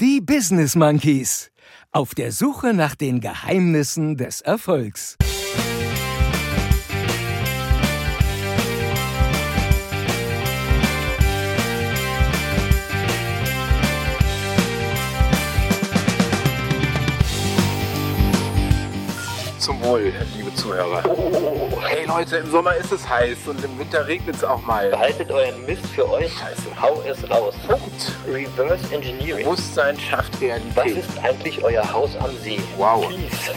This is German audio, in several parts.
Die Business Monkeys. Auf der Suche nach den Geheimnissen des Erfolgs. Zum Wohl, liebe Zuhörer. Leute, im Sommer ist es heiß und im Winter regnet es auch mal. Behaltet euren Mist für euch. Scheiße. Hau es raus. Punkt. Reverse Engineering. Bewusstsein schafft Was Realität. ist eigentlich euer Haus am See? Wow. Peace.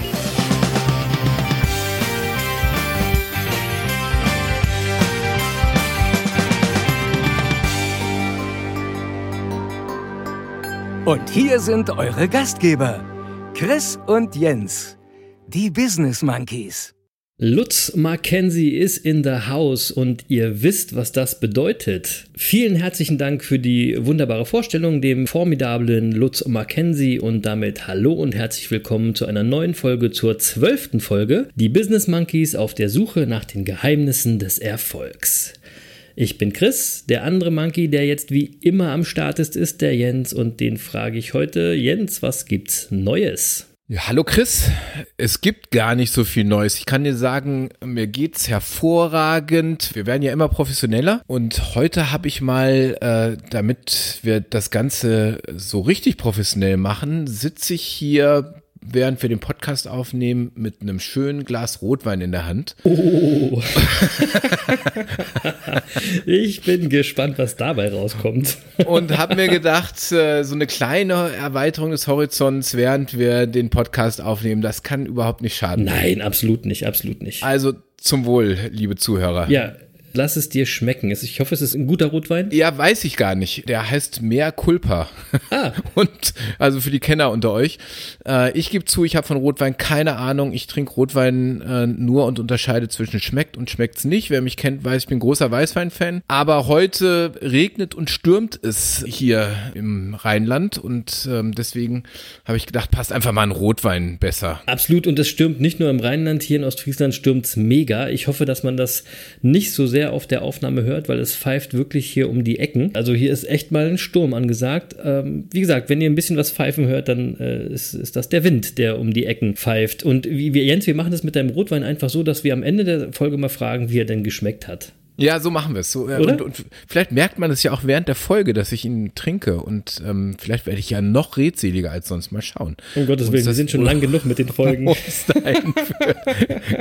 Und hier sind eure Gastgeber, Chris und Jens, die Business Monkeys. Lutz Mackenzie ist in the house und ihr wisst, was das bedeutet. Vielen herzlichen Dank für die wunderbare Vorstellung, dem formidablen Lutz Mackenzie und damit hallo und herzlich willkommen zu einer neuen Folge, zur zwölften Folge, die Business Monkeys auf der Suche nach den Geheimnissen des Erfolgs. Ich bin Chris, der andere Monkey, der jetzt wie immer am Start ist, ist der Jens und den frage ich heute, Jens, was gibt's Neues? Ja, hallo Chris. Es gibt gar nicht so viel Neues. Ich kann dir sagen, mir geht's hervorragend. Wir werden ja immer professioneller und heute habe ich mal, äh, damit wir das Ganze so richtig professionell machen, sitze ich hier, während wir den Podcast aufnehmen, mit einem schönen Glas Rotwein in der Hand. Oh. ich bin gespannt, was dabei rauskommt. und habe mir gedacht, äh, so eine kleine Erweiterung des Horizonts, während wir den Podcast aufnehmen, das kann überhaupt nicht schaden. Nein, absolut nicht, absolut nicht. Also zum Wohl, liebe Zuhörer. Ja, lass es dir schmecken. Es- Ich hoffe, es ist ein guter Rotwein. Ja, weiß ich gar nicht. Der heißt Mea Culpa. Ah. Und also für die Kenner unter euch. Äh, ich gebe zu, ich habe von Rotwein keine Ahnung. Ich trinke Rotwein äh, nur und unterscheide zwischen schmeckt und schmeckt's nicht. Wer mich kennt, weiß, ich bin großer Weißwein-Fan. Aber heute regnet und stürmt es hier im Rheinland und ähm, deswegen habe ich gedacht, passt einfach mal ein Rotwein besser. Absolut, und es stürmt nicht nur im Rheinland, hier in Ostfriesland stürmt es mega. Ich hoffe, dass man das nicht so sehr auf der Aufnahme hört, weil es pfeift wirklich hier um die Ecken. Also hier ist echt mal ein Sturm angesagt. Ähm, wie gesagt, wenn ihr ein bisschen was pfeifen hört, dann äh, ist, ist das der Wind, der um die Ecken pfeift. Und wie wir, Jens, wir machen das mit deinem Rotwein einfach so, dass wir am Ende der Folge mal fragen, wie er denn geschmeckt hat. Ja, so machen wir es. So, äh, und, und vielleicht merkt man es ja auch während der Folge, dass ich ihn trinke. Und ähm, vielleicht werde ich ja noch redseliger als sonst. Mal schauen. Um Gottes Willen, wir sind schon lang genug mit den Folgen.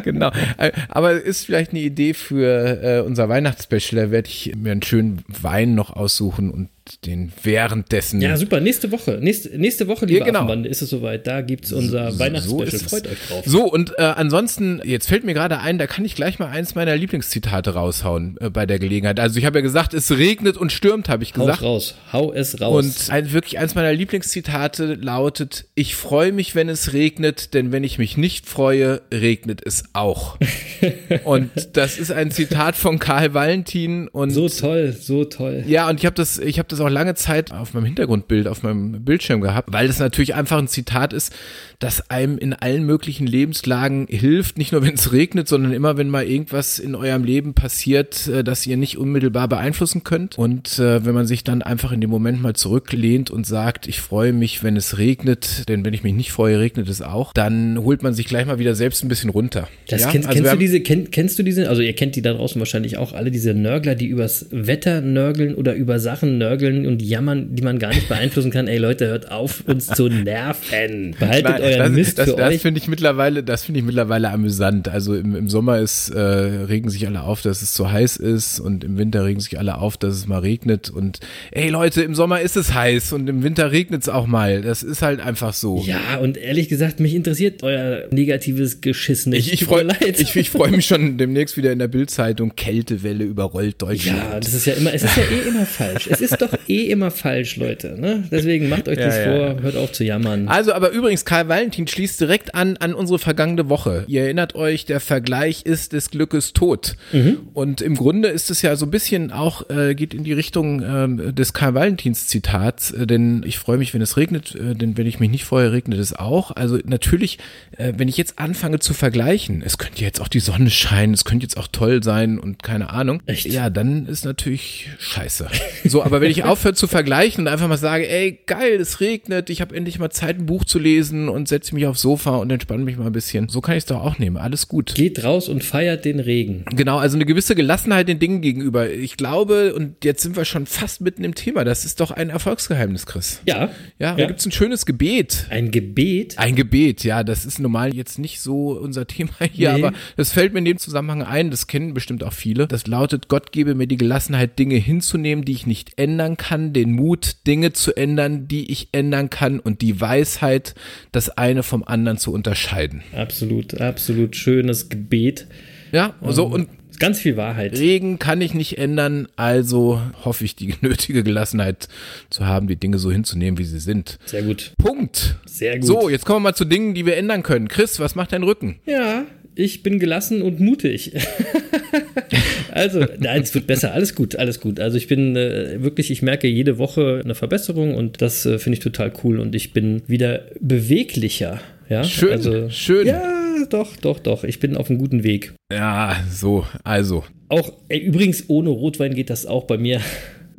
genau. Äh, Aber ist vielleicht eine Idee für äh, unser Weihnachtsspecial. Da werde ich mir einen schönen Wein noch aussuchen und den währenddessen. Ja, super. Nächste Woche. Nächste, nächste Woche, liebe Ja, genau. Affenbande, ist es soweit. Da gibt es unser Weihnachtsspecial. ist es. Freut euch drauf. So, und äh, ansonsten, jetzt fällt mir gerade ein, da kann ich gleich mal eins meiner Lieblingszitate raushauen äh, bei der Gelegenheit. Also ich habe ja gesagt, es regnet und stürmt, habe ich Hau gesagt. raus. Hau es raus. Und ein, wirklich eins meiner Lieblingszitate lautet, ich freue mich, wenn es regnet, denn wenn ich mich nicht freue, regnet es auch. und das ist ein Zitat von Karl Valentin und so toll, so toll. ja, und ich habe das, ich habe das auch lange Zeit auf meinem Hintergrundbild, auf meinem Bildschirm gehabt, weil es natürlich einfach ein Zitat ist, das einem in allen möglichen Lebenslagen hilft, nicht nur wenn es regnet, sondern immer wenn mal irgendwas in eurem Leben passiert, äh, das ihr nicht unmittelbar beeinflussen könnt. Und äh, wenn man sich dann einfach in dem Moment mal zurücklehnt und sagt, ich freue mich, wenn es regnet, denn wenn ich mich nicht freue, regnet es auch, dann holt man sich gleich mal wieder selbst ein bisschen runter. Das ja? kennst, also kennst, du diese, kenn, kennst du diese, also ihr kennt die da draußen wahrscheinlich auch alle, diese Nörgler, die übers Wetter nörgeln oder über Sachen nörgeln und jammern, die man gar nicht beeinflussen kann. Ey Leute, hört auf, uns zu nerven. Behaltet Nein, euren das, Mist das, für das euch. finde ich mittlerweile, das finde ich mittlerweile amüsant. Also im, im Sommer ist, äh, regen sich alle auf, dass es zu heiß ist und im Winter regen sich alle auf, dass es mal regnet und ey Leute, im Sommer ist es heiß und im Winter regnet es auch mal. Das ist halt einfach so. Ja, und ehrlich gesagt, mich interessiert euer negatives Geschiss nicht. Ich, ich freue ich, ich freu mich schon demnächst wieder in der Bildzeitung. Kältewelle überrollt Deutschland. ja, das ist ja immer, es ist ja eh immer falsch. Es ist doch eh immer falsch, Leute. Ne? Deswegen macht euch Ja, das ja. vor, hört auf zu jammern. Also, aber übrigens, Karl Valentin schließt direkt an an unsere vergangene Woche. Ihr erinnert euch, der Vergleich ist des Glückes tot. Und im Grunde ist es ja so ein bisschen auch, äh, geht in die Richtung ähm, des Karl Valentins Zitats, äh, denn ich freue mich, wenn es regnet, äh, denn wenn ich mich nicht freue, regnet es auch. Also natürlich, äh, wenn ich jetzt anfange zu vergleichen, es könnte jetzt auch die Sonne scheinen, es könnte jetzt auch toll sein und keine Ahnung. Echt? Ja, dann ist natürlich scheiße. So, aber wenn ich ich aufhöre zu vergleichen und einfach mal sage, ey, geil, es regnet, ich habe endlich mal Zeit, ein Buch zu lesen und setze mich aufs Sofa und entspanne mich mal ein bisschen. So kann ich es doch auch nehmen. Alles gut. Geht raus und feiert den Regen. Genau, also eine gewisse Gelassenheit den Dingen gegenüber. Ich glaube, und jetzt sind wir schon fast mitten im Thema, das ist doch ein Erfolgsgeheimnis, Chris. Ja. Ja, da gibt's ein schönes Gebet. Ein Gebet. Ein Gebet, ja, das ist normal jetzt nicht so unser Thema hier, Nee. aber das fällt mir in dem Zusammenhang ein, das kennen bestimmt auch viele. Das lautet, Gott gebe mir die Gelassenheit, Dinge hinzunehmen, die ich nicht ändern kann, den Mut, Dinge zu ändern, die ich ändern kann und die Weisheit, das eine vom anderen zu unterscheiden. Absolut, absolut schönes Gebet. Ja, so und Ganz viel Wahrheit. Regen kann ich nicht ändern, also hoffe ich, die nötige Gelassenheit zu haben, die Dinge so hinzunehmen, wie sie sind. Sehr gut. Punkt. Sehr gut. So, jetzt kommen wir mal zu Dingen, die wir ändern können. Chris, was macht dein Rücken? Ja, ich bin gelassen und mutig. also, nein, es wird besser. Alles gut, alles gut. Also ich bin äh, wirklich, ich merke jede Woche eine Verbesserung und das äh, finde ich total cool und ich bin wieder beweglicher. Ja, Schön, also, schön. Ja, doch, doch, doch. Ich bin auf einem guten Weg. Ja, so, also. Auch ey, übrigens ohne Rotwein geht das auch bei mir.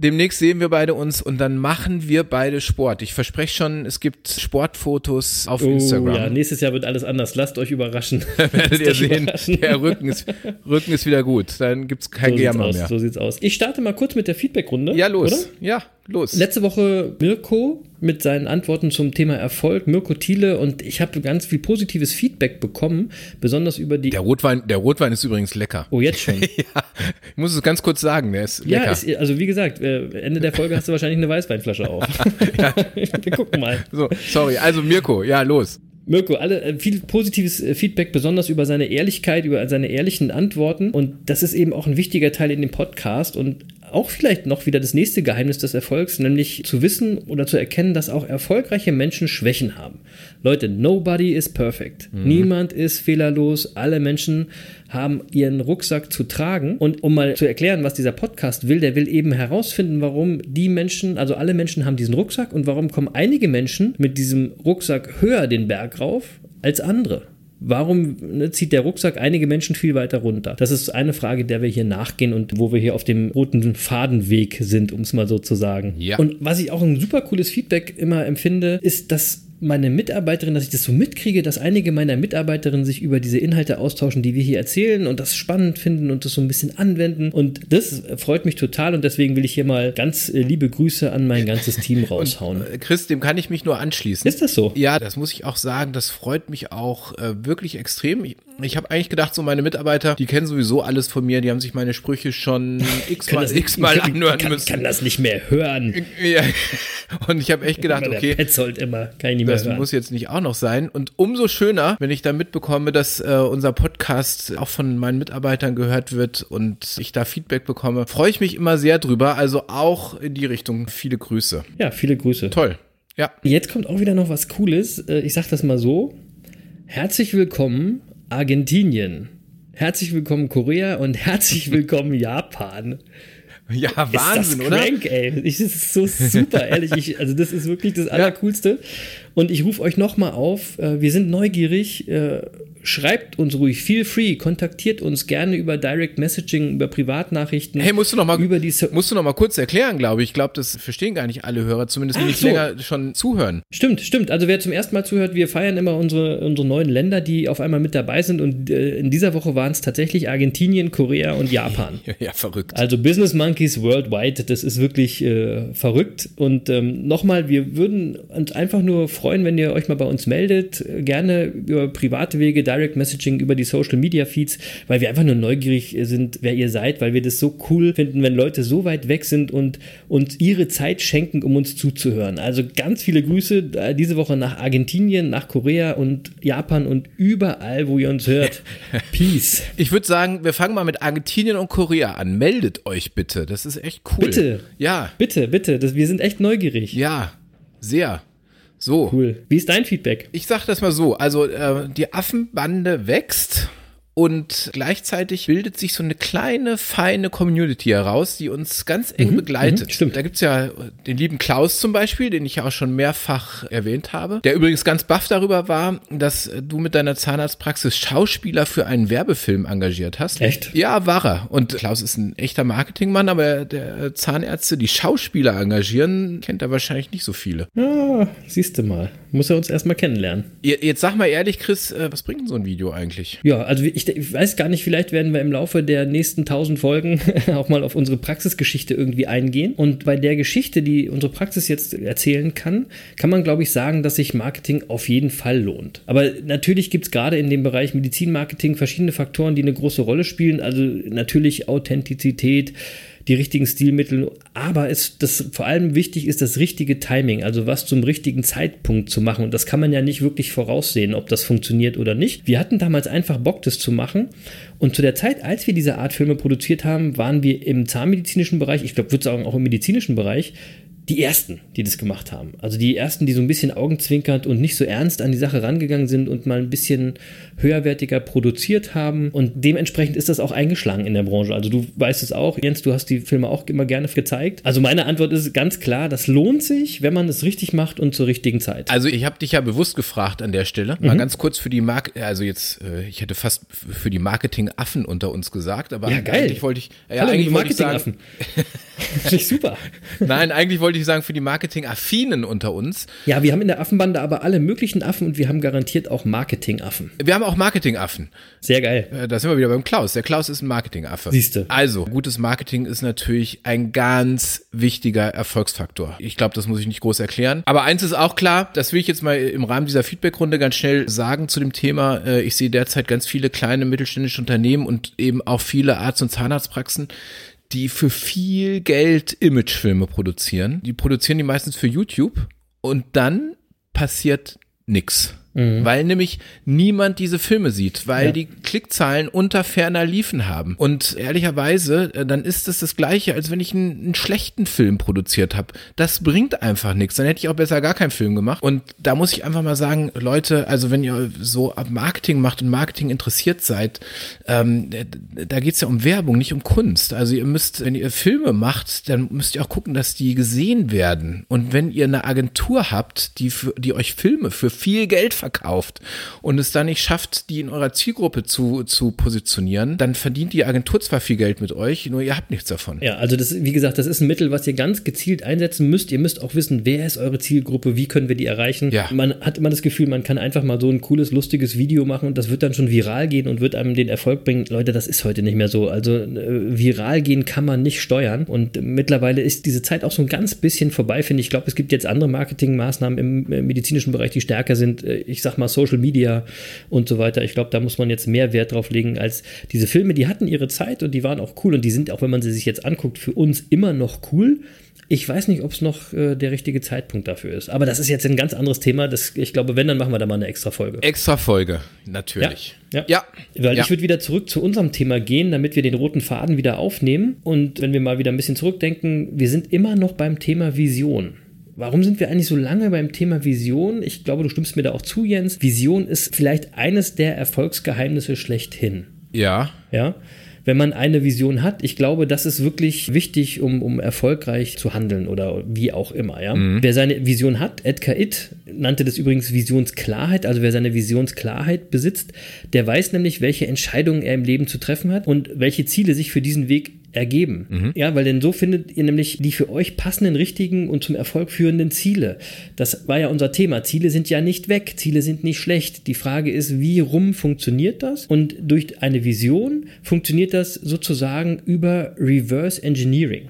Demnächst sehen wir beide uns und dann machen wir beide Sport. Ich verspreche schon, es gibt Sportfotos auf Oh ja, Instagram. nächstes Jahr wird alles anders. Lasst euch überraschen. Werdet ihr sehen, überraschen. der Rücken ist, Rücken ist wieder gut. Dann gibt's kein So Gejammer mehr. so sieht's aus. Ich starte mal kurz mit der Feedbackrunde. Ja, los. Oder? Ja, los. Letzte Woche Mirko mit seinen Antworten zum Thema Erfolg, Mirko Thiele und ich habe ganz viel positives Feedback bekommen, besonders über die. Der Rotwein, der Rotwein ist übrigens lecker. oh, jetzt schon. Ja, ich muss es ganz kurz sagen, der ist Ja, lecker. ist, also wie gesagt, äh, Ende der Folge hast du wahrscheinlich eine Weißweinflasche auf. Wir gucken mal. so, sorry. Also Mirko, ja, los. Mirko, alle äh, viel positives äh, Feedback, besonders über seine Ehrlichkeit, über seine ehrlichen Antworten. Und das ist eben auch ein wichtiger Teil in dem Podcast und auch vielleicht noch wieder das nächste Geheimnis des Erfolgs, nämlich zu wissen oder zu erkennen, dass auch erfolgreiche Menschen Schwächen haben. Leute, nobody is perfect. Niemand ist fehlerlos. Alle Menschen haben ihren Rucksack zu tragen. Und um mal zu erklären, was dieser Podcast will, der will eben herausfinden, warum die Menschen, also alle Menschen haben diesen Rucksack und warum kommen einige Menschen mit diesem Rucksack höher den Berg rauf als andere. Warum ne, zieht der Rucksack einige Menschen viel weiter runter? Das ist eine Frage, der wir hier nachgehen und wo wir hier auf dem roten Fadenweg sind, um es mal so zu sagen. Ja. Und was ich auch ein super cooles Feedback immer empfinde, ist, dass meine Mitarbeiterin, dass ich das so mitkriege, dass einige meiner Mitarbeiterinnen sich über diese Inhalte austauschen, die wir hier erzählen und das spannend finden und das so ein bisschen anwenden. Und das freut mich total und deswegen will ich hier mal ganz äh, liebe Grüße an mein ganzes Team raushauen. Äh, Chris, dem kann ich mich nur anschließen. Ist das so? Ja, das muss ich auch sagen. Das freut mich auch äh, wirklich extrem. Ich, ich habe eigentlich gedacht, so meine Mitarbeiter, die kennen sowieso alles von mir. Die haben sich meine Sprüche schon x-mal x-mal kann, anhören kann, müssen. kann das nicht mehr hören. Ja. Und ich habe echt gedacht, okay, Der Petzold immer, kann ich nicht mehr das hören. muss jetzt nicht auch noch sein. Und umso schöner, wenn ich da mitbekomme, dass äh, unser Podcast auch von meinen Mitarbeitern gehört wird und ich da Feedback bekomme, freue ich mich immer sehr drüber. Also auch in die Richtung viele Grüße. ja, viele Grüße. Toll. Ja. Jetzt kommt auch wieder noch was Cooles. Äh, Ich sag das mal so. Herzlich willkommen, Argentinien. Herzlich willkommen, Korea und herzlich willkommen, Japan. Ja, Wahnsinn, ist das oder? crank, ey. Ich, das ist so super, ehrlich. Ich, also das ist wirklich das Allercoolste. Und ich rufe euch nochmal auf. äh, Wir sind neugierig. äh, Schreibt uns ruhig, feel free, kontaktiert uns gerne über Direct Messaging, über Privatnachrichten. Hey, musst du noch mal, über die so musst du noch mal kurz erklären, glaube ich. Ich glaube, das verstehen gar nicht alle Hörer, zumindest die nicht so. länger schon zuhören. Stimmt, stimmt. Also wer zum ersten Mal zuhört, wir feiern immer unsere, unsere neuen Länder, die auf einmal mit dabei sind. Und äh, in dieser Woche waren es tatsächlich Argentinien, Korea und Japan. Ja, verrückt. Also Business Monkeys Worldwide, das ist wirklich äh, verrückt. Und ähm, nochmal, wir würden uns einfach nur freuen, wenn ihr euch mal bei uns meldet. Gerne über private Wege, Direct Messaging, über die Social Media Feeds, weil wir einfach nur neugierig sind, wer ihr seid, weil wir das so cool finden, wenn Leute so weit weg sind und uns ihre Zeit schenken, um uns zuzuhören. Also ganz viele Grüße äh, diese Woche nach Argentinien, nach Korea und Japan und überall, wo ihr uns hört. Peace. Ich würde sagen, wir fangen mal mit Argentinien und Korea an. Meldet euch bitte. Das ist echt cool. Bitte. Ja, Bitte, bitte, das, wir sind echt neugierig. ja, sehr. So. Cool. Wie ist dein Feedback? Ich sag das mal so, also äh, die Affenbande wächst und gleichzeitig bildet sich so eine kleine, feine Community heraus, die uns ganz eng Mhm, begleitet. mhm, stimmt. Da gibt's ja den lieben Klaus zum Beispiel, den ich ja auch schon mehrfach erwähnt habe, der übrigens ganz baff darüber war, dass du mit deiner Zahnarztpraxis Schauspieler für einen Werbefilm engagiert hast. Echt? Ja, war er. Und Klaus ist ein echter Marketingmann, aber der Zahnärzte, die Schauspieler engagieren, kennt er wahrscheinlich nicht so viele. Ah, siehst du mal. Muss er uns erstmal kennenlernen. Jetzt sag mal ehrlich, Chris, äh, was bringt denn so ein Video eigentlich? Ja, also ich, ich weiß gar nicht, vielleicht werden wir im Laufe der nächsten tausend Folgen auch mal auf unsere Praxisgeschichte irgendwie eingehen. Und bei der Geschichte, die unsere Praxis jetzt erzählen kann, kann man, glaube ich, sagen, dass sich Marketing auf jeden Fall lohnt. Aber natürlich gibt es gerade in dem Bereich Medizinmarketing verschiedene Faktoren, die eine große Rolle spielen. Also natürlich Authentizität, die richtigen Stilmittel, aber es, das vor allem wichtig ist das richtige Timing, also was zum richtigen Zeitpunkt zu machen. Und das kann man ja nicht wirklich voraussehen, ob das funktioniert oder nicht. Wir hatten damals einfach Bock, das zu machen. Und zu der Zeit, als wir diese Art Filme produziert haben, waren wir im zahnmedizinischen Bereich, ich glaube, würde sagen auch im medizinischen Bereich, die ersten, die das gemacht haben. Also die ersten, die so ein bisschen augenzwinkernd und nicht so ernst an die Sache rangegangen sind und mal ein bisschen höherwertiger produziert haben. Und dementsprechend ist das auch eingeschlagen in der Branche. Also du weißt es auch, Jens, du hast die Filme auch immer gerne gezeigt. Also meine Antwort ist ganz klar, das lohnt sich, wenn man es richtig macht und zur richtigen Zeit. Also ich habe dich ja bewusst gefragt an der Stelle. Mal ganz kurz für die Mark, also jetzt, äh, ich hätte fast für die Marketing-Affen unter uns gesagt, aber Ja, geil. eigentlich wollte ich, ja, Hallo, eigentlich wollte ich sagen, super. nein, eigentlich wollte ich sagen für die Marketing-Affinen unter uns. Ja, wir haben in der Affenbande aber alle möglichen Affen und wir haben garantiert auch Marketingaffen. Wir haben auch Marketing-Affen. Sehr geil. Äh, Da sind wir wieder beim Klaus. Der Klaus ist ein Marketing-Affe. Siehste. Also, gutes Marketing ist natürlich ein ganz wichtiger Erfolgsfaktor. Ich glaube, das muss ich nicht groß erklären. Aber eins ist auch klar, das will ich jetzt mal im Rahmen dieser Feedbackrunde ganz schnell sagen zu dem Thema. Äh, Ich sehe derzeit ganz viele kleine mittelständische Unternehmen und eben auch viele Arzt- und Zahnarztpraxen, die für viel Geld Imagefilme produzieren. Die produzieren die meistens für YouTube und dann passiert nix. Weil nämlich niemand diese Filme sieht, weil Ja. die Klickzahlen unter ferner Liefen haben. Und ehrlicherweise, äh, dann ist es das gleiche, als wenn ich einen, einen schlechten Film produziert habe. Das bringt einfach nichts. Dann hätte ich auch besser gar keinen Film gemacht. Und da muss ich einfach mal sagen, Leute, also wenn ihr so Marketing macht und Marketing interessiert seid, ähm, da geht's ja um Werbung, nicht um Kunst. Also ihr müsst, wenn ihr Filme macht, dann müsst ihr auch gucken, dass die gesehen werden. Und wenn ihr eine Agentur habt, die, für, die euch Filme für viel Geld verkauft und es dann nicht schafft, die in eurer Zielgruppe zu, zu positionieren, dann verdient die Agentur zwar viel Geld mit euch, nur ihr habt nichts davon. Ja, also das, wie gesagt, das ist ein Mittel, was ihr ganz gezielt einsetzen müsst. Ihr müsst auch wissen, wer ist eure Zielgruppe, wie können wir die erreichen. Ja. Man hat immer das Gefühl, man kann einfach mal so ein cooles, lustiges Video machen und das wird dann schon viral gehen und wird einem den Erfolg bringen. Leute, das ist heute nicht mehr so. Also äh, viral gehen kann man nicht steuern und äh, mittlerweile ist diese Zeit auch so ein ganz bisschen vorbei, finde ich. Ich glaube, es gibt jetzt andere Marketingmaßnahmen im äh, medizinischen Bereich, die stärker sind. Ich sag mal Social Media und so weiter. Ich glaube, da muss man jetzt mehr Wert drauf legen als diese Filme. Die hatten ihre Zeit und die waren auch cool und die sind, auch wenn man sie sich jetzt anguckt, für uns immer noch cool. Ich weiß nicht, ob es noch äh, der richtige Zeitpunkt dafür ist. Aber das ist jetzt ein ganz anderes Thema. Das, ich glaube, wenn, dann machen wir da mal eine extra Folge. Extra Folge, natürlich. Ja. Ja. Weil ja. ich würde wieder zurück zu unserem Thema gehen, damit wir den roten Faden wieder aufnehmen. Und wenn wir mal wieder ein bisschen zurückdenken, wir sind immer noch beim Thema Vision. Warum sind wir eigentlich so lange beim Thema Vision? Ich glaube, du stimmst mir da auch zu, Jens. Vision ist vielleicht eines der Erfolgsgeheimnisse schlechthin. ja. Ja. Wenn man eine Vision hat, ich glaube, das ist wirklich wichtig, um, um erfolgreich zu handeln oder wie auch immer. Ja? Wer seine Vision hat, Edgar Itt nannte das übrigens Visionsklarheit, also wer seine Visionsklarheit besitzt, der weiß nämlich, welche Entscheidungen er im Leben zu treffen hat und welche Ziele sich für diesen Weg ergeben. Ja, weil denn so findet ihr nämlich die für euch passenden, richtigen und zum Erfolg führenden Ziele. Das war ja unser Thema. Ziele sind ja nicht weg, Ziele sind nicht schlecht. Die Frage ist, wie rum funktioniert das? Und durch eine Vision funktioniert das sozusagen über Reverse Engineering.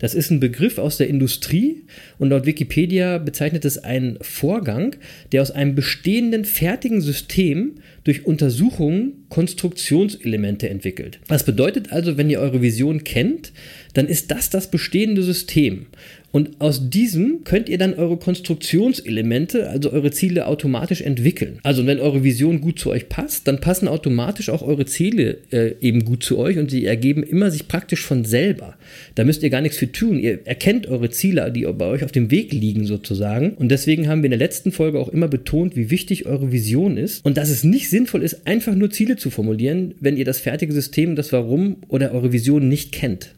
Das ist ein Begriff aus der Industrie und laut Wikipedia bezeichnet es einen Vorgang, der aus einem bestehenden fertigen System durch Untersuchungen Konstruktionselemente entwickelt. Was bedeutet also, wenn ihr eure Vision kennt, dann ist das das bestehende System. Und aus diesem könnt ihr dann eure Konstruktionselemente, also eure Ziele automatisch entwickeln. Also wenn eure Vision gut zu euch passt, dann passen automatisch auch eure Ziele äh, eben gut zu euch und sie ergeben immer sich praktisch von selber. Da müsst ihr gar nichts für tun. Ihr erkennt eure Ziele, die bei euch auf dem Weg liegen sozusagen. Und deswegen haben wir in der letzten Folge auch immer betont, wie wichtig eure Vision ist und dass es nicht sinnvoll ist, einfach nur Ziele zu formulieren, wenn ihr das fertige System, das Warum oder eure Vision nicht kennt.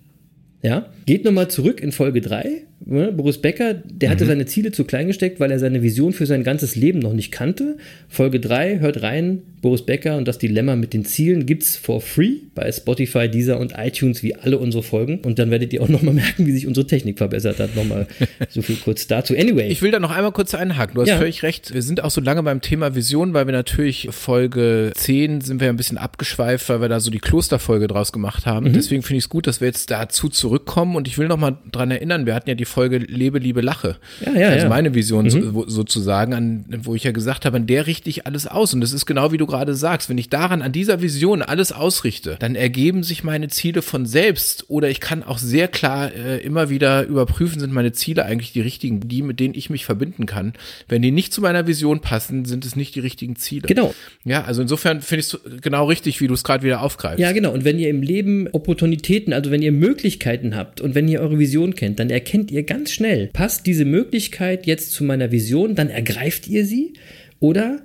Ja? Geht nochmal zurück in Folge 3. Ne? Boris Becker, der hatte seine Ziele zu klein gesteckt, weil er seine Vision für sein ganzes Leben noch nicht kannte. Folge 3, hört rein, Boris Becker und das Dilemma mit den Zielen gibt's for free bei Spotify, Deezer und iTunes wie alle unsere Folgen. Und dann werdet ihr auch nochmal merken, wie sich unsere Technik verbessert hat. Nochmal so viel kurz dazu. Anyway. Ich will da noch einmal kurz einhaken. Du hast Ja. völlig recht. Wir sind auch so lange beim Thema Vision, weil wir natürlich Folge 10 sind wir ein bisschen abgeschweift, weil wir da so die Klosterfolge draus gemacht haben. Mhm. Deswegen finde ich es gut, dass wir jetzt dazu zurückkommen. Und ich will noch mal dran erinnern, wir hatten ja die Folge Lebe, Liebe, Lache. Ja, ja, also ja. Mhm. meine Vision so, wo- sozusagen, an, wo ich ja gesagt habe, an der richte ich alles aus. Und das ist genau wie du gerade sagst. Wenn ich daran, an dieser Vision alles ausrichte, dann ergeben sich meine Ziele von selbst. Oder ich kann auch sehr klar äh, immer wieder überprüfen, sind meine Ziele eigentlich die richtigen, die, mit denen ich mich verbinden kann. Wenn die nicht zu meiner Vision passen, sind es nicht die richtigen Ziele. Genau. Ja, also insofern finde ich es genau richtig, wie du es gerade wieder aufgreifst. Ja, genau. Und wenn ihr im Leben Opportunitäten, also wenn ihr Möglichkeiten habt und wenn ihr eure Vision kennt, dann erkennt ihr ganz schnell, passt diese Möglichkeit jetzt zu meiner Vision, dann ergreift ihr sie? Oder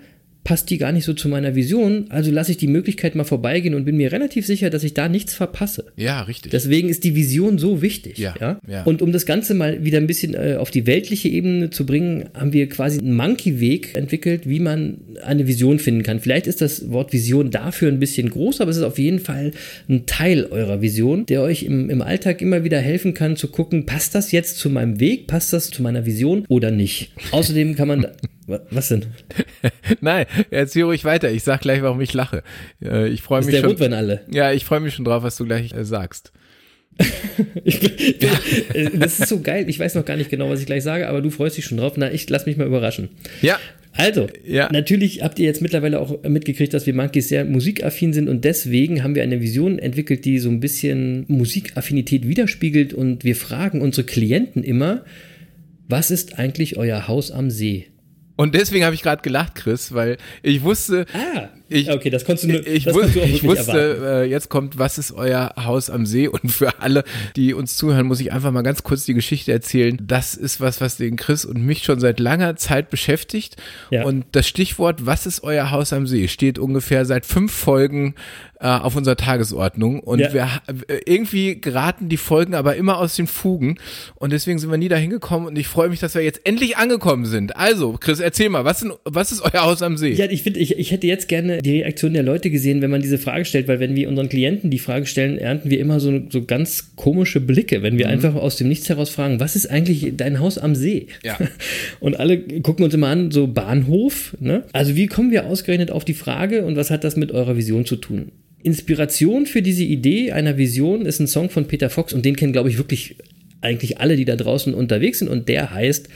passt die gar nicht so zu meiner Vision, also lasse ich die Möglichkeit mal vorbeigehen und bin mir relativ sicher, dass ich da nichts verpasse. Ja, richtig. Deswegen ist die Vision so wichtig. Ja, Ja, ja. Und um das Ganze mal wieder ein bisschen äh, auf die weltliche Ebene zu bringen, haben wir quasi einen Monkey-Weg entwickelt, wie man eine Vision finden kann. Vielleicht ist das Wort Vision dafür ein bisschen groß, aber es ist auf jeden Fall ein Teil eurer Vision, der euch im, im Alltag immer wieder helfen kann zu gucken, passt das jetzt zu meinem Weg, passt das zu meiner Vision oder nicht. Außerdem kann man... Was denn? Nein, erzähl ruhig weiter. Ich sag gleich, warum ich lache. Äh, Ich freue mich der schon. Rotwein alle. Ja, ich freue mich schon drauf, was du gleich äh, sagst. Ich äh, das ist so geil. Ich weiß noch gar nicht genau, was ich gleich sage, aber du freust dich schon drauf. Na, ich lass mich mal überraschen. Ja, Also, Ja. natürlich habt ihr jetzt mittlerweile auch mitgekriegt, dass wir Monkeys sehr musikaffin sind und deswegen haben wir eine Vision entwickelt, die so ein bisschen Musikaffinität widerspiegelt und wir fragen unsere Klienten immer, was ist eigentlich euer Haus am See? Und deswegen habe ich gerade gelacht, Chris, weil ich wusste, Ah, Ich- okay, das konntest du, nur- ich, auch ich wusste, äh, jetzt kommt, was ist euer Haus am See? Und für alle, die uns zuhören, muss ich einfach mal ganz kurz die Geschichte erzählen. Das ist was, was den Chris und mich schon seit langer Zeit beschäftigt. Ja. Und das Stichwort, was ist euer Haus am See, steht ungefähr seit fünf Folgen äh, auf unserer Tagesordnung. Und Ja. wir irgendwie geraten die Folgen aber immer aus den Fugen. Und deswegen sind wir nie dahin gekommen. Und ich freue mich, dass wir jetzt endlich angekommen sind. Also, Chris, erzähl mal, was, sind, was ist euer Haus am See? Ja, ich finde, ich, ich hätte jetzt gerne die Reaktion der Leute gesehen, wenn man diese Frage stellt, weil wenn wir unseren Klienten die Frage stellen, ernten wir immer so, so ganz komische Blicke, wenn wir einfach aus dem Nichts heraus fragen, was ist eigentlich dein Haus am See? Ja. Und alle gucken uns immer an, so Bahnhof, ne? Also wie kommen wir ausgerechnet auf die Frage und was hat das mit eurer Vision zu tun? Inspiration für diese Idee einer Vision ist ein Song von Peter Fox und den kennen, glaube ich, wirklich eigentlich alle, die da draußen unterwegs sind und der heißt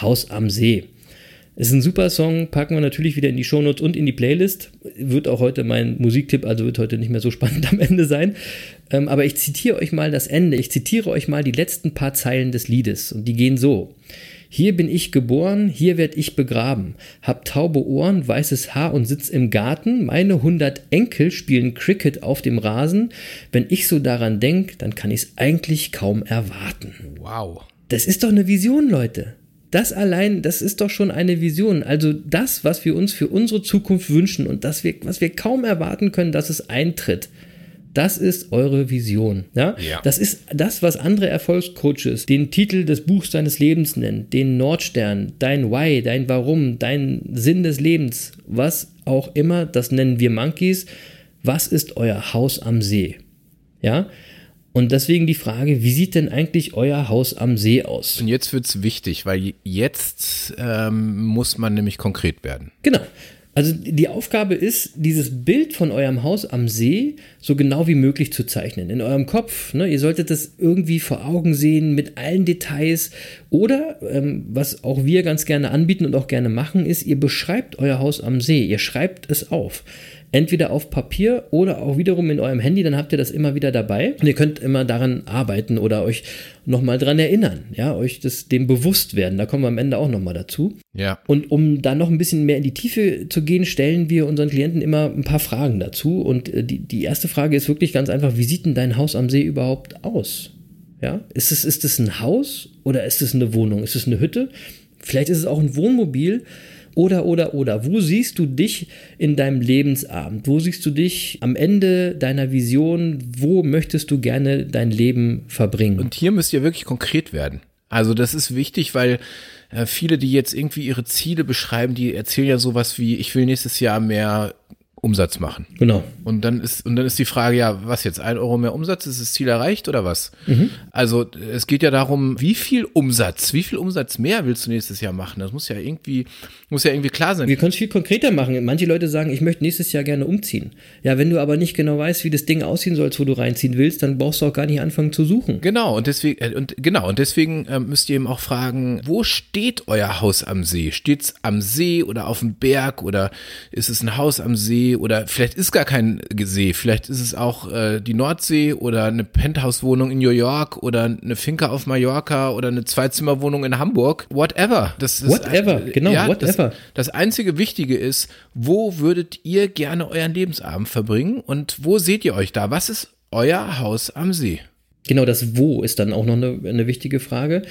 Haus am See. Ist ein super Song, packen wir natürlich wieder in die Shownotes und in die Playlist. Wird auch heute mein Musiktipp, also wird heute nicht mehr so spannend am Ende sein. Ähm, aber ich zitiere euch mal das Ende, ich zitiere euch mal die letzten paar Zeilen des Liedes und die gehen so. Hier bin ich geboren, hier werd ich begraben. Hab taube Ohren, weißes Haar und sitz im Garten. Meine hundert Enkel spielen Cricket auf dem Rasen. Wenn ich so daran denk, dann kann ich's eigentlich kaum erwarten. Wow. Das ist doch eine Vision, Leute. Das allein, das ist doch schon eine Vision. Also das, was wir uns für unsere Zukunft wünschen und das wir, was wir kaum erwarten können, dass es eintritt. Das ist eure Vision. Ja? Ja. Das ist das, was andere Erfolgscoaches den Titel des Buchs deines Lebens nennen, den Nordstern, dein Why, dein Warum, dein Sinn des Lebens, was auch immer, das nennen wir Monkeys. Was ist euer Haus am See? Ja? Und deswegen die Frage, wie sieht denn eigentlich euer Haus am See aus? Und jetzt wird's wichtig, weil jetzt ähm, muss man nämlich konkret werden. Genau. Also die Aufgabe ist, dieses Bild von eurem Haus am See so genau wie möglich zu zeichnen. In eurem Kopf. Ne? Ihr solltet das irgendwie vor Augen sehen mit allen Details. Oder, ähm, was auch wir ganz gerne anbieten und auch gerne machen, ist, ihr beschreibt euer Haus am See. Ihr schreibt es auf. Entweder auf Papier oder auch wiederum in eurem Handy, dann habt ihr das immer wieder dabei. Und ihr könnt immer daran arbeiten oder euch nochmal dran erinnern, ja, euch das, dem bewusst werden. Da kommen wir am Ende auch nochmal dazu. Ja. Und um da noch ein bisschen mehr in die Tiefe zu gehen, stellen wir unseren Klienten immer ein paar Fragen dazu. Und äh, die, die erste Frage ist wirklich ganz einfach, wie sieht denn dein Haus am See überhaupt aus? Ja, ist es, ist es ein Haus oder ist es eine Wohnung? Ist es eine Hütte? Vielleicht ist es auch ein Wohnmobil Oder, oder, oder. Wo siehst du dich in deinem Lebensabend? Wo siehst du dich am Ende deiner Vision? Wo möchtest du gerne dein Leben verbringen? Und hier müsst ihr wirklich konkret werden. Also das ist wichtig, weil äh, viele, die jetzt irgendwie ihre Ziele beschreiben, die erzählen ja sowas wie, ich will nächstes Jahr mehr Umsatz machen. genau. Und dann ist, und dann ist die Frage, ja, was jetzt? Ein Euro mehr Umsatz? Ist das Ziel erreicht oder was? Also, es geht ja darum, wie viel Umsatz, wie viel Umsatz mehr willst du nächstes Jahr machen? Das muss ja irgendwie, muss ja irgendwie klar sein. Wir können es viel konkreter machen. Manche Leute sagen, ich möchte nächstes Jahr gerne umziehen. Ja, wenn du aber nicht genau weißt, wie das Ding aussehen soll, wo du reinziehen willst, dann brauchst du auch gar nicht anfangen zu suchen. Genau, und deswegen, äh, und genau, und deswegen ähm, müsst ihr eben auch fragen, wo steht euer Haus am See? Steht's am See oder auf dem Berg oder ist es ein Haus am See oder vielleicht ist gar kein See, vielleicht ist es auch äh, die Nordsee oder eine Penthouse-Wohnung in New York oder eine Finca auf Mallorca oder eine Zweizimmerwohnung in Hamburg, whatever. Das ist, Whatever, genau, whatever. Das, das einzige Wichtige ist, wo würdet ihr gerne euren Lebensabend verbringen und wo seht ihr euch da? Was ist euer Haus am See? Genau das Wo ist dann auch noch eine, eine wichtige Frage.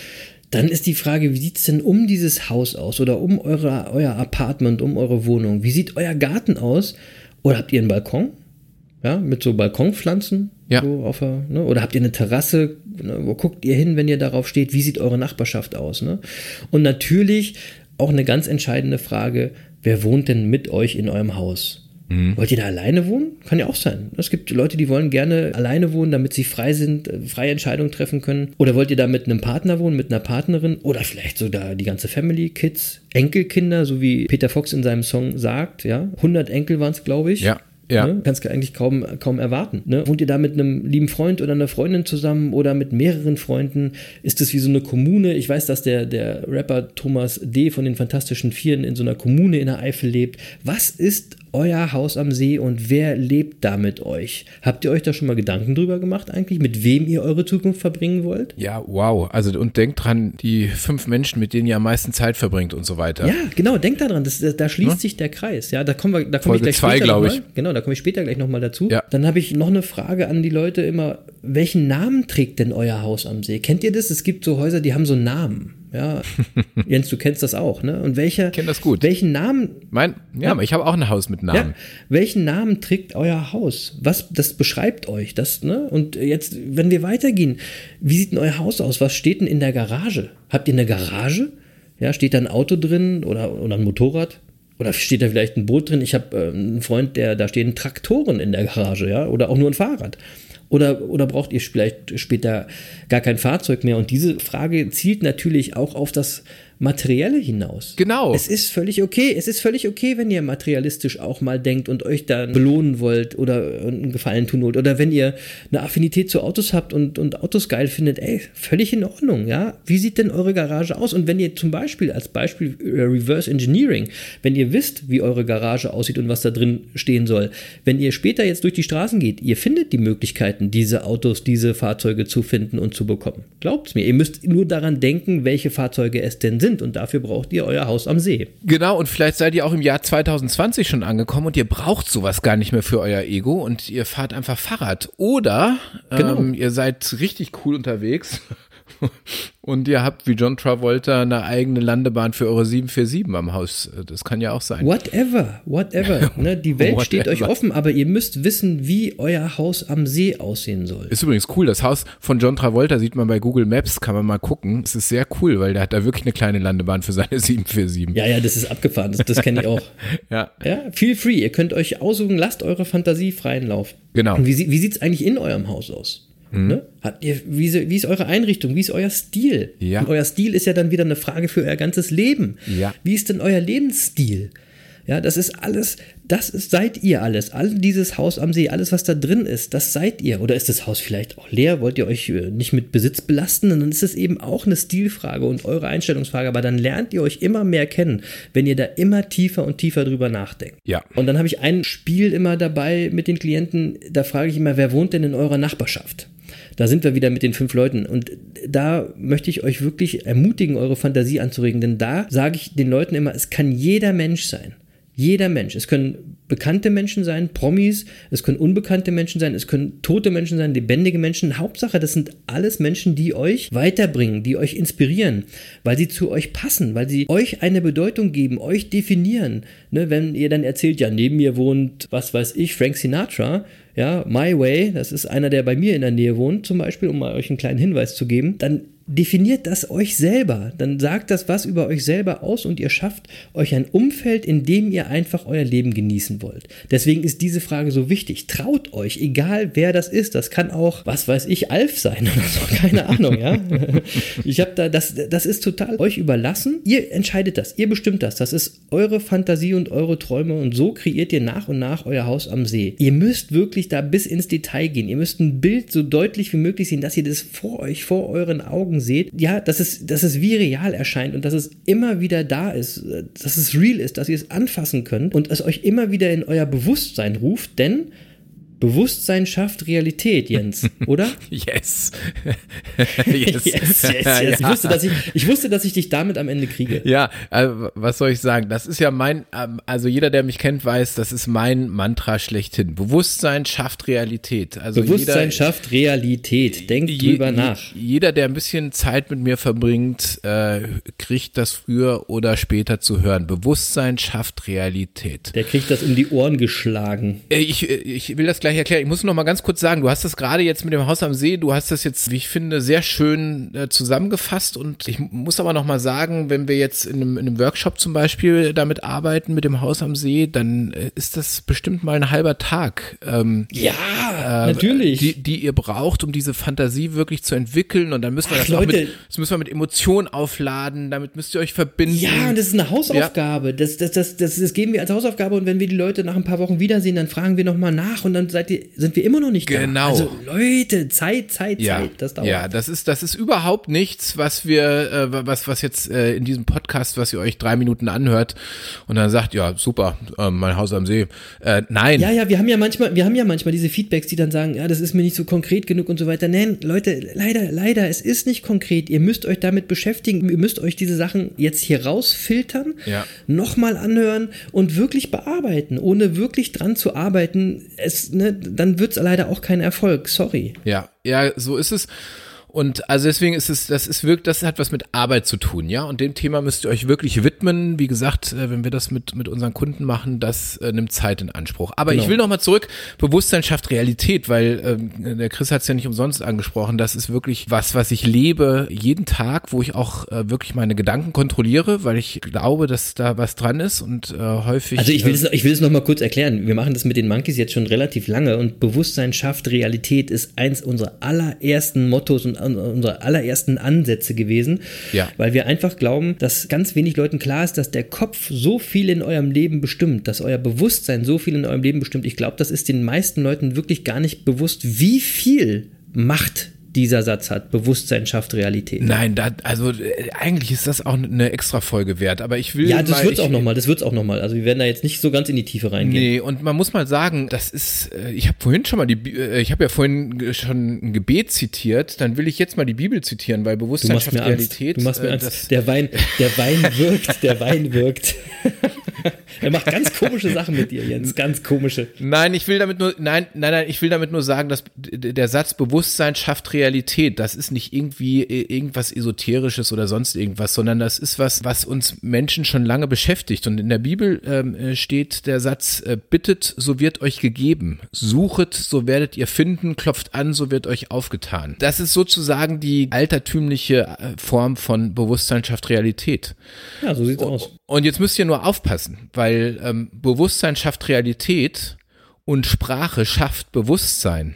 Dann ist die Frage, wie sieht es denn um dieses Haus aus oder um eure, euer Apartment, um eure Wohnung? Wie sieht euer Garten aus? Oder habt ihr einen Balkon? Ja, mit so Balkonpflanzen? Ja. So auf ne? Oder habt ihr eine Terrasse? Ne? Wo guckt ihr hin, wenn ihr darauf steht? Wie sieht eure Nachbarschaft aus? Ne? Und natürlich auch eine ganz entscheidende Frage, wer wohnt denn mit euch in eurem Haus? Wollt ihr da alleine wohnen? Kann ja auch sein. Es gibt Leute, die wollen gerne alleine wohnen, damit sie frei sind, äh, freie Entscheidungen treffen können. Oder wollt ihr da mit einem Partner wohnen, mit einer Partnerin? Oder vielleicht sogar die ganze Family, Kids, Enkelkinder, so wie Peter Fox in seinem Song sagt, ja. 100 Enkel waren es, glaube ich. Ja, ja. Ne? Kannst du eigentlich kaum, kaum erwarten. Ne? Wohnt ihr da mit einem lieben Freund oder einer Freundin zusammen oder mit mehreren Freunden? Ist es wie so eine Kommune? Ich weiß, dass der, der Rapper Thomas D. von den Fantastischen Vieren in so einer Kommune in der Eifel lebt. Was ist euer Haus am See und wer lebt da mit euch? Habt ihr euch da schon mal Gedanken drüber gemacht eigentlich, mit wem ihr eure Zukunft verbringen wollt? Ja, wow. Also und denkt dran, die fünf Menschen, mit denen ihr am meisten Zeit verbringt und so weiter. Ja, genau, denkt daran, das, das, da schließt sich der Kreis. Ja, da kommen wir, da komme ich Folge gleich zwei, später glaub noch ich. Genau, da komme ich später gleich nochmal dazu. Ja. Dann habe ich noch eine Frage an die Leute immer, welchen Namen trägt denn euer Haus am See? Kennt ihr das? Es gibt so Häuser, die haben so einen Namen. Ja, Jens, du kennst das auch, ne? Und welcher, kenn das gut. welchen Namen Mein, ja, aber ich habe auch ein Haus mit Namen. ja, welchen Namen trägt euer Haus? Was, das beschreibt euch, das, ne? Und jetzt, wenn wir weitergehen, wie sieht denn euer Haus aus? Was steht denn in der Garage? Habt ihr eine Garage? Ja, steht da ein Auto drin oder, oder ein Motorrad? Oder steht da vielleicht ein Boot drin? Ich habe äh, einen Freund, der, da stehen Traktoren in der Garage, ja? Oder auch nur ein Fahrrad. Oder, oder braucht ihr vielleicht später gar kein Fahrzeug mehr? Und diese Frage zielt natürlich auch auf das Materielle hinaus. Genau. Es ist völlig okay. Es ist völlig okay, wenn ihr materialistisch auch mal denkt und euch dann belohnen wollt oder einen Gefallen tun wollt. Oder wenn ihr eine Affinität zu Autos habt und, und Autos geil findet, ey, völlig in Ordnung, ja. Wie sieht denn eure Garage aus? Und wenn ihr zum Beispiel, als Beispiel äh, Reverse Engineering, wenn ihr wisst, wie eure Garage aussieht und was da drin stehen soll, wenn ihr später jetzt durch die Straßen geht, ihr findet die Möglichkeiten, diese Autos, diese Fahrzeuge zu finden und zu bekommen. Glaubt's mir. Ihr müsst nur daran denken, welche Fahrzeuge es denn sind. Und dafür braucht ihr euer Haus am See. Genau, und vielleicht seid ihr auch im Jahr 2020 schon angekommen und ihr braucht sowas gar nicht mehr für euer Ego und ihr fahrt einfach Fahrrad. Oder Genau. ähm, ihr seid richtig cool unterwegs und ihr habt wie John Travolta eine eigene Landebahn für eure 747 am Haus. Das kann ja auch sein. Whatever, whatever. Ne? Die Welt steht euch Whatever. offen, aber ihr müsst wissen, wie euer Haus am See aussehen soll. Ist übrigens cool. Das Haus von John Travolta sieht man bei Google Maps, kann man mal gucken. Es ist sehr cool, weil der hat da wirklich eine kleine Landebahn für seine 747. Ja, ja, das ist abgefahren. Das, das kenne ich auch. Ja. Ja, feel free. Ihr könnt euch aussuchen, lasst eure Fantasie freien Lauf. Genau. Und wie, wie sieht es eigentlich in eurem Haus aus? Ne? Habt ihr, wie, wie ist eure Einrichtung? Wie ist euer Stil? Ja. Und euer Stil ist ja dann wieder eine Frage für euer ganzes Leben. Ja. Wie ist denn euer Lebensstil? Ja, das ist alles, das ist, seid ihr alles. All dieses Haus am See, alles, was da drin ist, das seid ihr. Oder ist das Haus vielleicht auch leer? Wollt ihr euch äh, nicht mit Besitz belasten? Und dann ist es eben auch eine Stilfrage und eure Einstellungsfrage. Aber dann lernt ihr euch immer mehr kennen, wenn ihr da immer tiefer und tiefer drüber nachdenkt. Ja. Und dann habe ich ein Spiel immer dabei mit den Klienten, da frage ich immer, wer wohnt denn in eurer Nachbarschaft? Da sind wir wieder mit den fünf Leuten. Und da möchte ich euch wirklich ermutigen, eure Fantasie anzuregen. Denn da sage ich den Leuten immer, es kann jeder Mensch sein. Jeder Mensch. Es können bekannte Menschen sein, Promis, es können unbekannte Menschen sein, es können tote Menschen sein, lebendige Menschen. Hauptsache, das sind alles Menschen, die euch weiterbringen, die euch inspirieren, weil sie zu euch passen, weil sie euch eine Bedeutung geben, euch definieren. Ne, wenn ihr dann erzählt, ja, neben mir wohnt, was weiß ich, Frank Sinatra, ja, My Way, das ist einer, der bei mir in der Nähe wohnt, zum Beispiel, um mal euch einen kleinen Hinweis zu geben, dann definiert das euch selber. Dann sagt das was über euch selber aus und ihr schafft euch ein Umfeld, in dem ihr einfach euer Leben genießen wollt. Deswegen ist diese Frage so wichtig. Traut euch, egal wer das ist. Das kann auch, was weiß ich, Alf sein oder so. Keine Ahnung, ja. Ich habe da, das, das ist total euch überlassen. Ihr entscheidet das. Ihr bestimmt das. Das ist eure Fantasie und eure Träume und so kreiert ihr nach und nach euer Haus am See. Ihr müsst wirklich da bis ins Detail gehen. Ihr müsst ein Bild so deutlich wie möglich sehen, dass ihr das vor euch, vor euren Augen Augen seht, ja, dass es, dass es wie real erscheint und dass es immer wieder da ist, dass es real ist, dass ihr es anfassen könnt und es euch immer wieder in euer Bewusstsein ruft, denn Bewusstsein schafft Realität, Jens, oder? yes. yes. yes, yes, yes. Ich, wusste, dass ich, ich wusste, dass ich dich damit am Ende kriege. Ja, also, was soll ich sagen? Das ist ja mein, ähm, also jeder, der mich kennt, weiß, das ist mein Mantra schlechthin. Bewusstsein schafft Realität. Also Bewusstsein jeder, schafft Realität. Denkt je, drüber nach. Jeder, der ein bisschen Zeit mit mir verbringt, äh, kriegt das früher oder später zu hören. Bewusstsein schafft Realität. Der kriegt das um die Ohren geschlagen. Äh, ich, ich will das gleich erklären. Ich muss noch mal ganz kurz sagen, du hast das gerade jetzt mit dem Haus am See, du hast das jetzt, wie ich finde, sehr schön äh, zusammengefasst und ich muss aber noch mal sagen, wenn wir jetzt in einem, in einem, Workshop zum Beispiel damit arbeiten, mit dem Haus am See, dann äh, ist das bestimmt mal ein halber Tag. Ähm, ja, äh, natürlich. Die, die ihr braucht, um diese Fantasie wirklich zu entwickeln und dann müssen wir Ach, das Leute. mit, das müssen wir mit Emotionen aufladen, damit müsst ihr euch verbinden. Ja, und das ist eine Hausaufgabe. Ja. Das, das, das, das, das geben wir als Hausaufgabe und wenn wir die Leute nach ein paar Wochen wiedersehen, dann fragen wir noch mal nach und dann seid ihr, sind wir immer noch nicht da. Genau. Also Leute, Zeit, Zeit, ja. Zeit, das dauert. Ja, das ist, das ist überhaupt nichts, was wir, äh, was, was jetzt äh, in diesem Podcast, was ihr euch drei Minuten anhört und dann sagt, ja, super, äh, mein Haus am See. Äh, nein. Ja, ja, wir haben ja manchmal, wir haben ja manchmal diese Feedbacks, die dann sagen, ja, das ist mir nicht so konkret genug und so weiter. Nein, Leute, leider, leider, es ist nicht konkret. Ihr müsst euch damit beschäftigen. Ihr müsst euch diese Sachen jetzt hier rausfiltern, ja. nochmal anhören und wirklich bearbeiten. Ohne wirklich dran zu arbeiten, es, ne, dann dann wird es leider auch kein Erfolg. Sorry. Ja, ja, so ist es. Und also deswegen ist es, das ist wirklich, das hat was mit Arbeit zu tun, ja. Und dem Thema müsst ihr euch wirklich widmen. Wie gesagt, äh, wenn wir das mit, mit unseren Kunden machen, das äh, nimmt Zeit in Anspruch. Aber genau. ich will nochmal zurück, Bewusstsein schafft Realität, weil ähm, der Chris hat es ja nicht umsonst angesprochen. Das ist wirklich was, was ich lebe jeden Tag, wo ich auch äh, wirklich meine Gedanken kontrolliere, weil ich glaube, dass da was dran ist und äh, häufig. Also ich will es, ich will es nochmal kurz erklären. Wir machen das mit den Monkeys jetzt schon relativ lange und Bewusstsein schafft Realität ist eins unserer allerersten Mottos und unsere allerersten Ansätze gewesen, ja. weil wir einfach glauben, dass ganz wenig Leuten klar ist, dass der Kopf so viel in eurem Leben bestimmt, dass euer Bewusstsein so viel in eurem Leben bestimmt. Ich glaube, das ist den meisten Leuten wirklich gar nicht bewusst, wie viel Macht dieser Satz hat. Bewusstsein schafft Realität. Nein, da, also äh, eigentlich ist das auch eine extra Folge wert, aber ich will. Ja, das wird auch nochmal, das wird auch nochmal. Also wir werden da jetzt nicht so ganz in die Tiefe reingehen. Nee, und man muss mal sagen, das ist, äh, ich habe vorhin schon mal die, äh, ich habe ja vorhin schon ein Gebet zitiert, dann will ich jetzt mal die Bibel zitieren, weil Bewusstsein schafft Realität. Du machst mir Angst. Der Wein, der Wein wirkt, der Wein wirkt. er macht ganz komische Sachen mit dir, Jens, ganz komische. Nein, ich will damit nur, nein, nein, nein, ich will damit nur sagen, dass der Satz Bewusstsein schafft Realität Realität. Das ist nicht irgendwie äh, irgendwas Esoterisches oder sonst irgendwas, sondern das ist was, was uns Menschen schon lange beschäftigt. Und in der Bibel ähm, äh, steht der Satz, äh, bittet, so wird euch gegeben. Suchet, so werdet ihr finden. Klopft an, so wird euch aufgetan. Das ist sozusagen die altertümliche äh, Form von Bewusstsein schafft Realität. Ja, so sieht's aus. Und jetzt müsst ihr nur aufpassen, weil ähm, Bewusstsein schafft Realität und Sprache schafft Bewusstsein.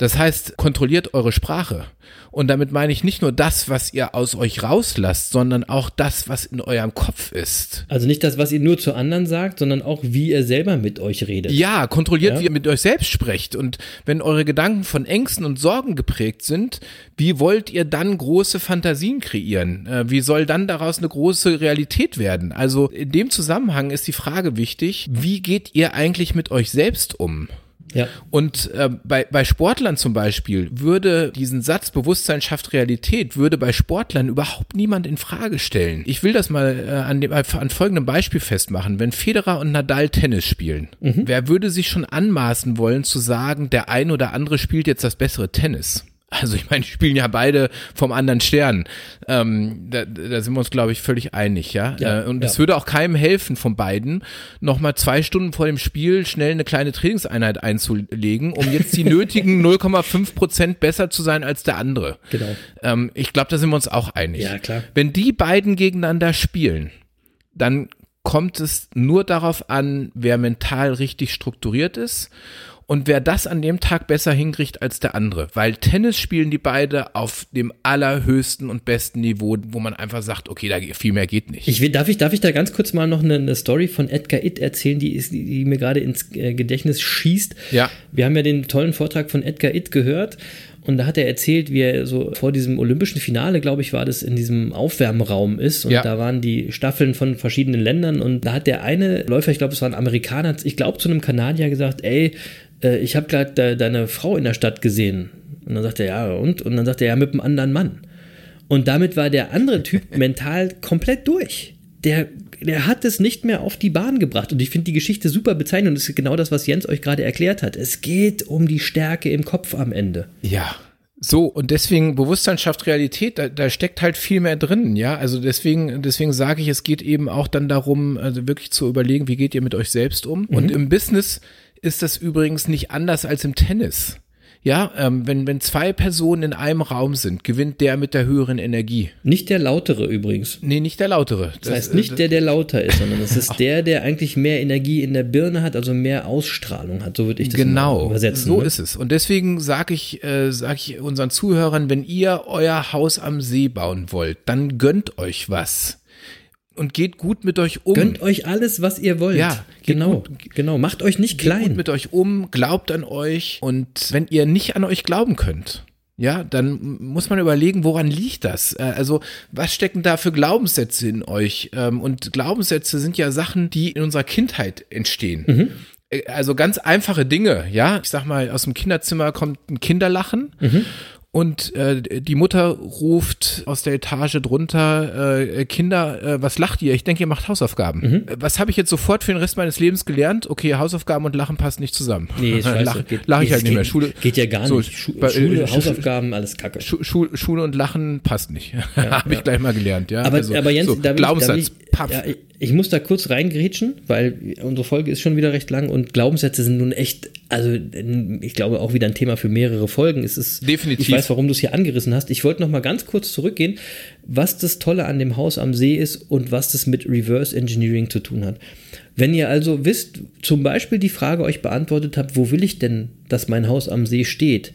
Das heißt, kontrolliert eure Sprache. Und damit meine ich nicht nur das, was ihr aus euch rauslasst, sondern auch das, was in eurem Kopf ist. Also nicht das, was ihr nur zu anderen sagt, sondern auch, wie ihr selber mit euch redet. Ja, kontrolliert, ja? wie ihr mit euch selbst sprecht. Und wenn eure Gedanken von Ängsten und Sorgen geprägt sind, wie wollt ihr dann große Fantasien kreieren? Äh, wie soll dann daraus eine große Realität werden? Also in dem Zusammenhang ist die Frage wichtig, wie geht ihr eigentlich mit euch selbst um? Ja. Und äh, bei, bei Sportlern zum Beispiel würde diesen Satz Bewusstsein schafft Realität, würde bei Sportlern überhaupt niemand in Frage stellen. Ich will das mal äh, an, dem, an folgendem Beispiel festmachen. Wenn Federer und Nadal Tennis spielen, wer würde sich schon anmaßen wollen zu sagen, der ein oder andere spielt jetzt das bessere Tennis? Also ich meine, die spielen ja beide vom anderen Stern. Ähm, da, da sind wir uns, glaube ich, völlig einig, ja. Ja, äh, und ja. es würde auch keinem helfen von beiden, nochmal zwei Stunden vor dem Spiel schnell eine kleine Trainingseinheit einzulegen, um jetzt die nötigen 0,5 Prozent besser zu sein als der andere. Genau. Ähm, ich glaube, da sind wir uns auch einig. Ja, klar. Wenn die beiden gegeneinander spielen, dann kommt es nur darauf an, wer mental richtig strukturiert ist und wer das an dem Tag besser hinkriegt als der andere. Weil Tennis spielen die beide auf dem allerhöchsten und besten Niveau, wo man einfach sagt, okay, da viel mehr geht nicht. Ich will, darf, ich, darf ich da ganz kurz mal noch eine, eine Story von Edgar Itt erzählen, die, ist, die, die mir gerade ins äh, Gedächtnis schießt? Ja. Wir haben ja den tollen Vortrag von Edgar Itt gehört und da hat er erzählt, wie er so vor diesem olympischen Finale, glaube ich, war das, in diesem Aufwärmraum ist und Ja. da waren die Staffeln von verschiedenen Ländern und da hat der eine Läufer, ich glaube, es war ein Amerikaner, ich glaube, zu einem Kanadier gesagt, ey, äh, ich habe gerade de deine Frau in der Stadt gesehen. Und dann sagt er, ja, und? Und dann sagt er, ja, mit einem anderen Mann. Und damit war der andere Typ mental komplett durch. Der, der hat es nicht mehr auf die Bahn gebracht. Und ich finde die Geschichte super bezeichnend. Und das ist genau das, was Jens euch gerade erklärt hat. Es geht um die Stärke im Kopf am Ende. Ja. So, und deswegen Bewusstsein schafft Realität, da, da steckt halt viel mehr drin, ja. Also deswegen, deswegen sage ich, es geht eben auch dann darum, also wirklich zu überlegen, wie geht ihr mit euch selbst um. Und im Business ist das übrigens nicht anders als im Tennis. Ja, ähm, wenn, wenn zwei Personen in einem Raum sind, gewinnt der mit der höheren Energie. Nicht der Lautere übrigens. Nee, nicht der lautere. Das heißt nicht der, der lauter ist, sondern es ist der, der eigentlich mehr Energie in der Birne hat, also mehr Ausstrahlung hat. So würde ich das Genau, übersetzen. so ne? ist es. Und deswegen sage ich, äh, sag ich unseren Zuhörern, wenn ihr euer Haus am See bauen wollt, dann gönnt euch was. Und geht gut mit euch um. Gönnt euch alles, was ihr wollt. Ja, genau. gut. Genau. Macht euch nicht Geht gut klein. mit euch um, glaubt an euch. Und wenn ihr nicht an euch glauben könnt, ja, dann muss man überlegen, woran liegt das? Äh, Also, was stecken da für Glaubenssätze in euch? Ähm, Und Glaubenssätze sind ja Sachen, die in unserer Kindheit entstehen. Äh, Also ganz einfache Dinge, ja. Ich sag mal, aus dem Kinderzimmer kommt ein Kinderlachen. Und äh, die Mutter ruft aus der Etage drunter, äh, Kinder, äh, was lacht ihr? Ich denke, ihr macht Hausaufgaben. Äh, Was habe ich jetzt sofort für den Rest meines Lebens gelernt? Okay, Hausaufgaben und Lachen passt nicht zusammen. Nee, scheiße. Lach, Geht- lach ich halt geht- nicht mehr. Schule, Geht ja gar so, nicht. Schu bei- Schule, äh, Hausaufgaben, alles Kacke. Schu Schu Schule und Lachen passt nicht. habe ich gleich mal gelernt, ja. Aber, Also, aber Jens, so, da will ich, da will ich, ja, ich, muss da kurz reingrätschen, weil unsere Folge ist schon wieder recht lang und Glaubenssätze sind nun echt, also ich glaube auch wieder ein Thema für mehrere Folgen. Es ist, Definitiv. Ich weiß, warum du es hier angerissen hast. Ich wollte noch mal ganz kurz zurückgehen, was das Tolle an dem Haus am See ist und was das mit Reverse Engineering zu tun hat. Wenn ihr also wisst, zum Beispiel die Frage euch beantwortet habt, wo will ich denn, dass mein Haus am See steht?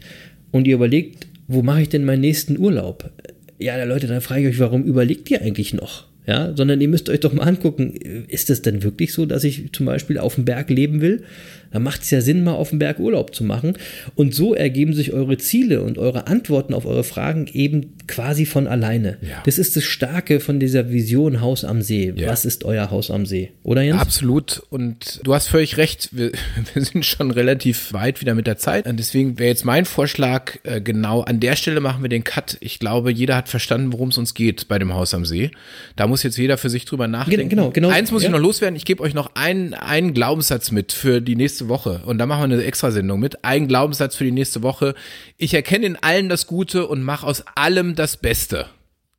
Und ihr überlegt, wo mache ich denn meinen nächsten Urlaub? Ja, Leute, dann frage ich euch, warum überlegt ihr eigentlich noch? Ja, sondern ihr müsst euch doch mal angucken, ist es denn wirklich so, dass ich zum Beispiel auf dem Berg leben will? Da macht es ja Sinn, mal auf dem Berg Urlaub zu machen. Und so ergeben sich eure Ziele und eure Antworten auf eure Fragen eben quasi von alleine. Ja. Das ist das Starke von dieser Vision Haus am See. Ja. Was ist euer Haus am See? Oder Jens? Absolut. Und du hast völlig recht. Wir, wir sind schon relativ weit wieder mit der Zeit. Und deswegen wäre jetzt mein Vorschlag, äh, genau an der Stelle machen wir den Cut. Ich glaube, jeder hat verstanden, worum es uns geht bei dem Haus am See. Da muss jetzt jeder für sich drüber nachdenken. genau, genau. Eins muss Ja. ich noch loswerden. Ich gebe euch noch einen, einen Glaubenssatz mit für die nächste Woche. Und da machen wir eine Extrasendung mit. Ein Glaubenssatz für die nächste Woche. Ich erkenne in allem das Gute und mache aus allem das Beste.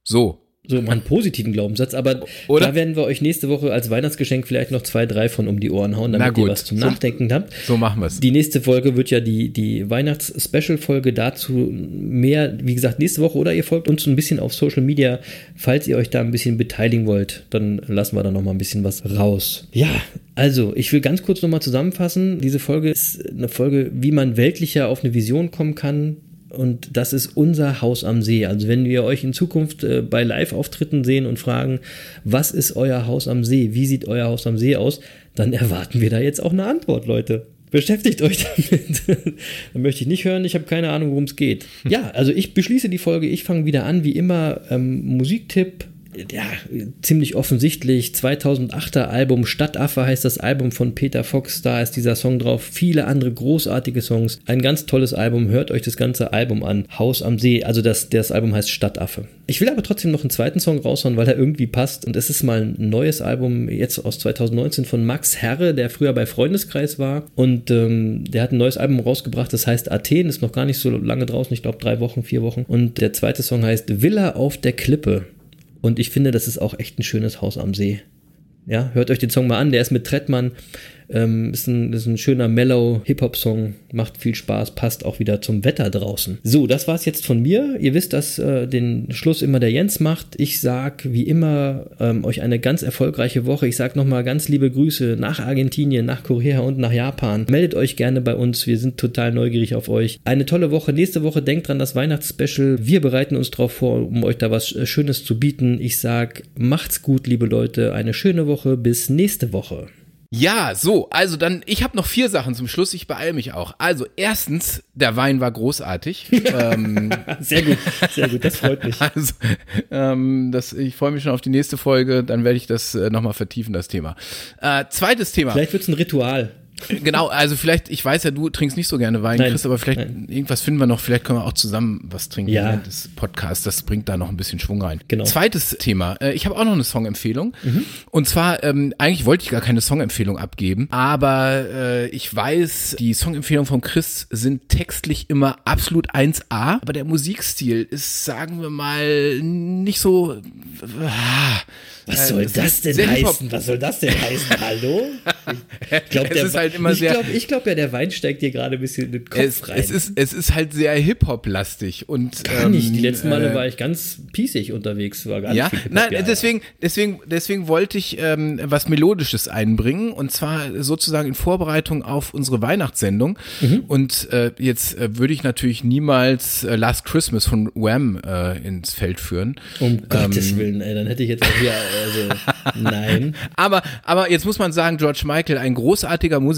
So. So mal einen positiven Glaubenssatz, aber Oder? da werden wir euch nächste Woche als Weihnachtsgeschenk vielleicht noch zwei, drei von um die Ohren hauen, damit ihr was zum So- Nachdenken habt. So machen wir's. Die nächste Folge wird ja die, die Weihnachts-Special-Folge dazu mehr, wie gesagt, nächste Woche oder ihr folgt uns ein bisschen auf Social Media. Falls ihr euch da ein bisschen beteiligen wollt, dann lassen wir da noch mal ein bisschen was raus. Ja, also, ich will ganz kurz noch mal zusammenfassen. Diese Folge ist eine Folge, wie man weltlicher auf eine Vision kommen kann. Und das ist unser Haus am See. Also wenn wir euch in Zukunft äh, bei Live-Auftritten sehen und fragen, was ist euer Haus am See? Wie sieht euer Haus am See aus? Dann erwarten wir da jetzt auch eine Antwort, Leute. Beschäftigt euch damit. Dann möchte ich nicht hören, ich habe keine Ahnung, worum es geht. Ja, also ich beschließe die Folge. Ich fange wieder an, wie immer, ähm, Musiktipp. Ja, ziemlich offensichtlich. 2008er Album Stadtaffe heißt das Album von Peter Fox, da ist dieser Song drauf, viele andere großartige Songs, ein ganz tolles Album, hört euch das ganze Album an, Haus am See, also das, das Album heißt Stadtaffe. Ich will aber trotzdem noch einen zweiten Song raushauen, weil er irgendwie passt. Und es ist mal ein neues Album, jetzt aus 2019 von Max Herre, der früher bei Freundeskreis war. Und ähm, der hat ein neues Album rausgebracht, das heißt Athen, ist noch gar nicht so lange draußen, ich glaube drei Wochen, vier Wochen. Und der zweite Song heißt Villa auf der Klippe. Und ich finde, das ist auch echt ein schönes Haus am See. Ja, hört euch den Song mal an, der ist mit Trettmann. Ähm, ist, ein, ist ein schöner mellow Hip-Hop-Song, macht viel Spaß, passt auch wieder zum Wetter draußen. So, das war's jetzt von mir. Ihr wisst, dass äh, den Schluss immer der Jens macht. Ich sag wie immer ähm, euch eine ganz erfolgreiche Woche. Ich sag nochmal ganz liebe Grüße nach Argentinien, nach Korea und nach Japan. Meldet euch gerne bei uns. Wir sind total neugierig auf euch. Eine tolle Woche. Nächste Woche denkt dran das Weihnachtsspecial. Wir bereiten uns darauf vor, um euch da was äh, Schönes zu bieten. Ich sag, macht's gut, liebe Leute. Eine schöne Woche. Bis nächste Woche. Ja, so, also dann, ich habe noch vier Sachen zum Schluss, ich beeile mich auch. Also erstens, der Wein war großartig. ähm, sehr gut, sehr gut, das freut mich. Also, ähm, das, ich freue mich schon auf die nächste Folge, dann werde ich das äh, nochmal vertiefen, das Thema. Äh, zweites Thema. Vielleicht wird's ein Ritual. Genau, also vielleicht, ich weiß ja, du trinkst nicht so gerne Wein, Nein, Chris, aber vielleicht nein. irgendwas finden wir noch, vielleicht können wir auch zusammen was trinken Ja. während des Podcasts, das bringt da noch ein bisschen Schwung rein. Genau. Zweites Thema, äh, ich habe auch noch eine Songempfehlung Mhm. und zwar, ähm, eigentlich wollte ich gar keine Songempfehlung abgeben, aber äh, ich weiß, die Songempfehlungen von Chris sind textlich immer absolut 1A, aber der Musikstil ist, sagen wir mal, nicht so... ah, Was äh, soll das denn heißen? Was soll das denn heißen? Hallo? Ich glaube, Es ist halt immer ich sehr- glaub, ich glaub ja, der Wein steigt dir gerade ein bisschen in den Kopf Es, rein. es, ist, es ist halt sehr Hip-Hop-lastig und Gar nicht. Die ähm, letzten Male äh, war ich ganz piesig unterwegs. War gar ja, nicht nein, deswegen, deswegen, deswegen wollte ich ähm, was Melodisches einbringen und zwar sozusagen in Vorbereitung auf unsere Weihnachtssendung. Mhm. Und äh, jetzt äh, würde ich natürlich niemals äh, Last Christmas von Wham äh, ins Feld führen. Um Ähm, Gottes Willen, ey, dann hätte ich jetzt auch hier, also, nein. Aber, aber jetzt muss man sagen, George Michael, ein großartiger Musiker.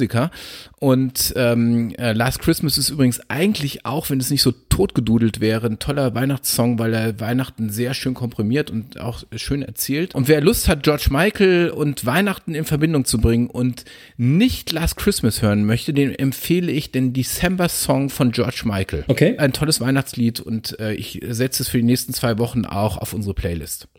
Und ähm, äh, Last Christmas ist übrigens eigentlich auch, wenn es nicht so totgedudelt wäre, ein toller Weihnachtssong, weil er Weihnachten sehr schön komprimiert und auch schön erzählt. Und wer Lust hat, George Michael und Weihnachten in Verbindung zu bringen und nicht Last Christmas hören möchte, dem empfehle ich den December Song von George Michael. Okay. Ein tolles Weihnachtslied und äh, ich setze es für die nächsten zwei Wochen auch auf unsere Playlist.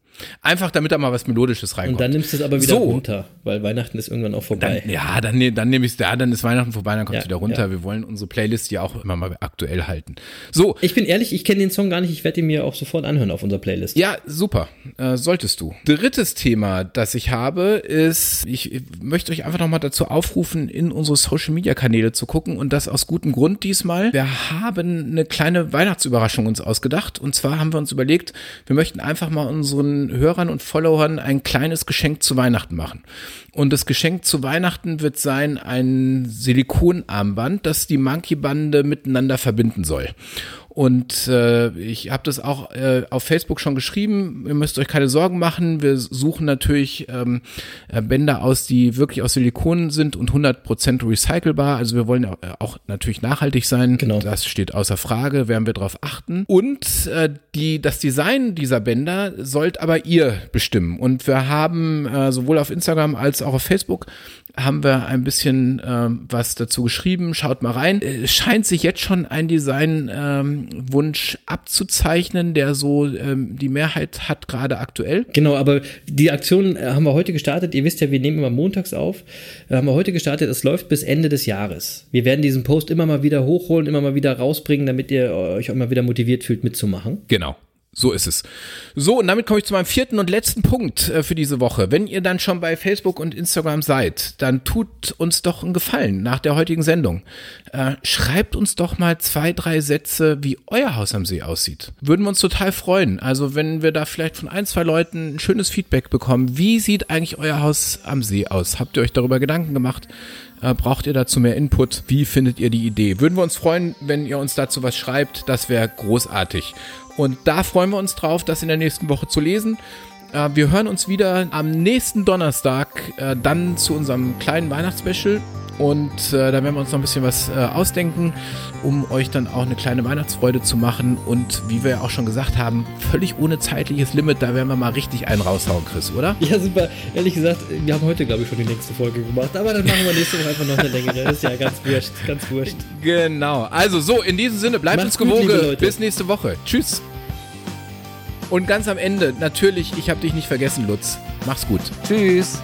Einfach damit da mal was Melodisches reinkommt. Und dann nimmst du es aber wieder So. runter, weil Weihnachten ist irgendwann auch vorbei. Dann, ja, dann, dann nehme ich es da, dann ist Weihnachten vorbei, dann kommt es Ja, wieder runter. ja. Wir wollen unsere Playlist ja auch immer mal aktuell halten. So, ich bin ehrlich, ich kenne den Song gar nicht. Ich werde ihn mir auch sofort anhören auf unserer Playlist. ja, super. Äh, solltest du. Drittes Thema, das ich habe, ist, ich ich möchte euch einfach nochmal dazu aufrufen, in unsere Social Media Kanäle zu gucken und das aus gutem Grund diesmal. Wir haben eine kleine Weihnachtsüberraschung uns ausgedacht und zwar haben wir uns überlegt, wir möchten einfach mal unseren Hörern und Followern ein kleines Geschenk zu Weihnachten machen. Und das Geschenk zu Weihnachten wird sein ein Silikonarmband, das die Monkey-Bande miteinander verbinden soll. Und äh, ich habe das auch äh, auf Facebook schon geschrieben. Ihr müsst euch keine Sorgen machen. Wir suchen natürlich ähm, äh, Bänder aus, die wirklich aus Silikon sind und 100% recycelbar. Also wir wollen ja, auch natürlich nachhaltig sein. Genau. Das steht außer Frage. Werden wir darauf achten. Und äh, die, das Design dieser Bänder sollt aber ihr bestimmen. Und wir haben äh, sowohl auf Instagram als auch auf Facebook haben wir ein bisschen ähm, was dazu geschrieben. Schaut mal rein. Äh, Es scheint sich jetzt schon ein Designwunsch abzuzeichnen, der so ähm, die Mehrheit hat gerade aktuell. Genau, aber die Aktion äh, haben wir heute gestartet. Ihr wisst ja, wir nehmen immer montags auf. Äh, haben wir heute gestartet. Es läuft bis Ende des Jahres. Wir werden diesen Post immer mal wieder hochholen, immer mal wieder rausbringen, damit ihr euch auch mal wieder motiviert fühlt, mitzumachen. Genau. So ist es. So, und damit komme ich zu meinem vierten und letzten Punkt äh, für diese Woche. Wenn ihr dann schon bei Facebook und Instagram seid, dann tut uns doch einen Gefallen nach der heutigen Sendung. Äh, schreibt uns doch mal zwei, drei Sätze, wie euer Haus am See aussieht. Würden wir uns total freuen. Also wenn wir da vielleicht von ein, zwei Leuten ein schönes Feedback bekommen. Wie sieht eigentlich euer Haus am See aus? Habt ihr euch darüber Gedanken gemacht? Äh, braucht ihr dazu mehr Input? Wie findet ihr die Idee? Würden wir uns freuen, wenn ihr uns dazu was schreibt. Das wäre großartig. Und da freuen wir uns drauf, das in der nächsten Woche zu lesen. Äh, wir hören uns wieder am nächsten Donnerstag, äh, dann zu unserem kleinen Weihnachtsspecial. Und äh, da werden wir uns noch ein bisschen was äh, ausdenken, um euch dann auch eine kleine Weihnachtsfreude zu machen. Und wie wir ja auch schon gesagt haben, völlig ohne zeitliches Limit, da werden wir mal richtig einen raushauen, Chris, oder? Ja, super. Ehrlich gesagt, wir haben heute, glaube ich, schon die nächste Folge gemacht. Aber dann machen wir nächste Woche einfach noch eine längere. Das ist ja ganz wurscht. Ganz wurscht. Genau. Also so, in diesem Sinne, bleibt Macht's uns gewogen. Bis nächste Woche. Tschüss. Und ganz am Ende, natürlich, ich habe dich nicht vergessen, Lutz. Mach's gut. Tschüss.